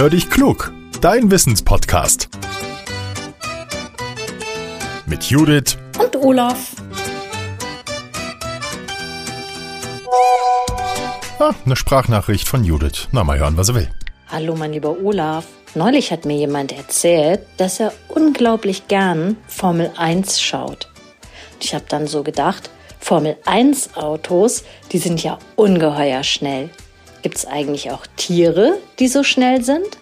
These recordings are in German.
Hör dich klug, dein Wissenspodcast. Mit Judith und Olaf. Ah, eine Sprachnachricht von Judith. Na, mal hören, was er will. Hallo, mein lieber Olaf. Neulich hat mir jemand erzählt, dass er unglaublich gern Formel 1 schaut. Ich habe dann so gedacht, Formel 1 Autos, die sind ja ungeheuer schnell. Gibt es eigentlich auch Tiere, die so schnell sind?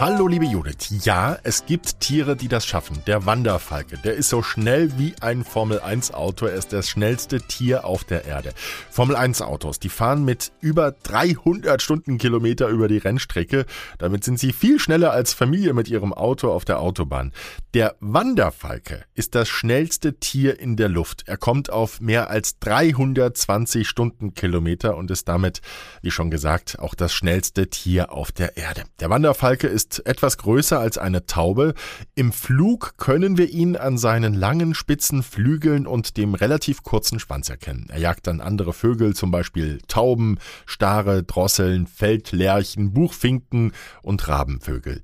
Hallo liebe Judith. Ja, es gibt Tiere, die das schaffen. Der Wanderfalke, der ist so schnell wie ein Formel 1 Auto. Er ist das schnellste Tier auf der Erde. Formel 1 Autos, die fahren mit über 300 Stundenkilometer über die Rennstrecke. Damit sind sie viel schneller als Familie mit ihrem Auto auf der Autobahn. Der Wanderfalke ist das schnellste Tier in der Luft. Er kommt auf mehr als 320 Stundenkilometer und ist damit, wie schon gesagt, auch das schnellste Tier auf der Erde. Der Wanderfalke ist ist etwas größer als eine Taube. Im Flug können wir ihn an seinen langen, spitzen Flügeln und dem relativ kurzen Schwanz erkennen. Er jagt dann andere Vögel, zum Beispiel Tauben, Stare, Drosseln, Feldlerchen, Buchfinken und Rabenvögel.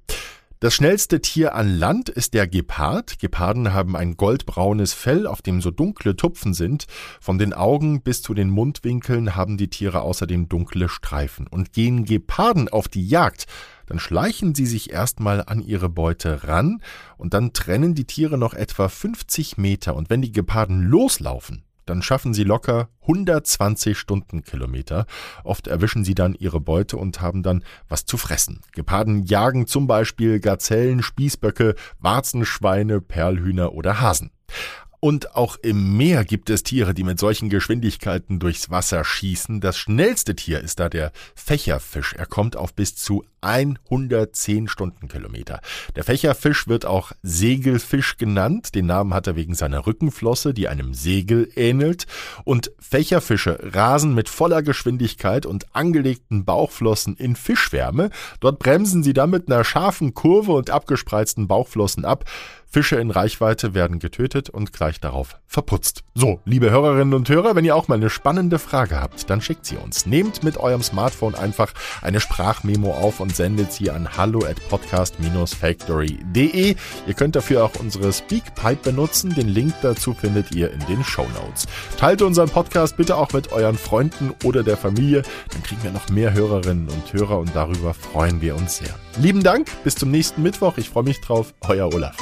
Das schnellste Tier an Land ist der Gepard. Geparden haben ein goldbraunes Fell, auf dem so dunkle Tupfen sind. Von den Augen bis zu den Mundwinkeln haben die Tiere außerdem dunkle Streifen. Und gehen Geparden auf die Jagd, dann schleichen sie sich erstmal an ihre Beute ran und dann trennen die Tiere noch etwa 50 Meter und wenn die Geparden loslaufen, dann schaffen sie locker 120 Stundenkilometer. Oft erwischen sie dann ihre Beute und haben dann was zu fressen. Geparden jagen zum Beispiel Gazellen, Spießböcke, Warzenschweine, Perlhühner oder Hasen. Und auch im Meer gibt es Tiere, die mit solchen Geschwindigkeiten durchs Wasser schießen. Das schnellste Tier ist da der Fächerfisch. Er kommt auf bis zu 110 Stundenkilometer. Der Fächerfisch wird auch Segelfisch genannt. Den Namen hat er wegen seiner Rückenflosse, die einem Segel ähnelt. Und Fächerfische rasen mit voller Geschwindigkeit und angelegten Bauchflossen in Fischwärme. Dort bremsen sie dann mit einer scharfen Kurve und abgespreizten Bauchflossen ab. Fische in Reichweite werden getötet und gleich darauf verputzt. So, liebe Hörerinnen und Hörer, wenn ihr auch mal eine spannende Frage habt, dann schickt sie uns. Nehmt mit eurem Smartphone einfach eine Sprachmemo auf und sendet sie an hallo at podcast-factory.de. Ihr könnt dafür auch unsere Speakpipe benutzen. Den Link dazu findet ihr in den Show Notes. Teilt unseren Podcast bitte auch mit euren Freunden oder der Familie. Dann kriegen wir noch mehr Hörerinnen und Hörer und darüber freuen wir uns sehr. Lieben Dank, bis zum nächsten Mittwoch. Ich freue mich drauf. Euer Olaf.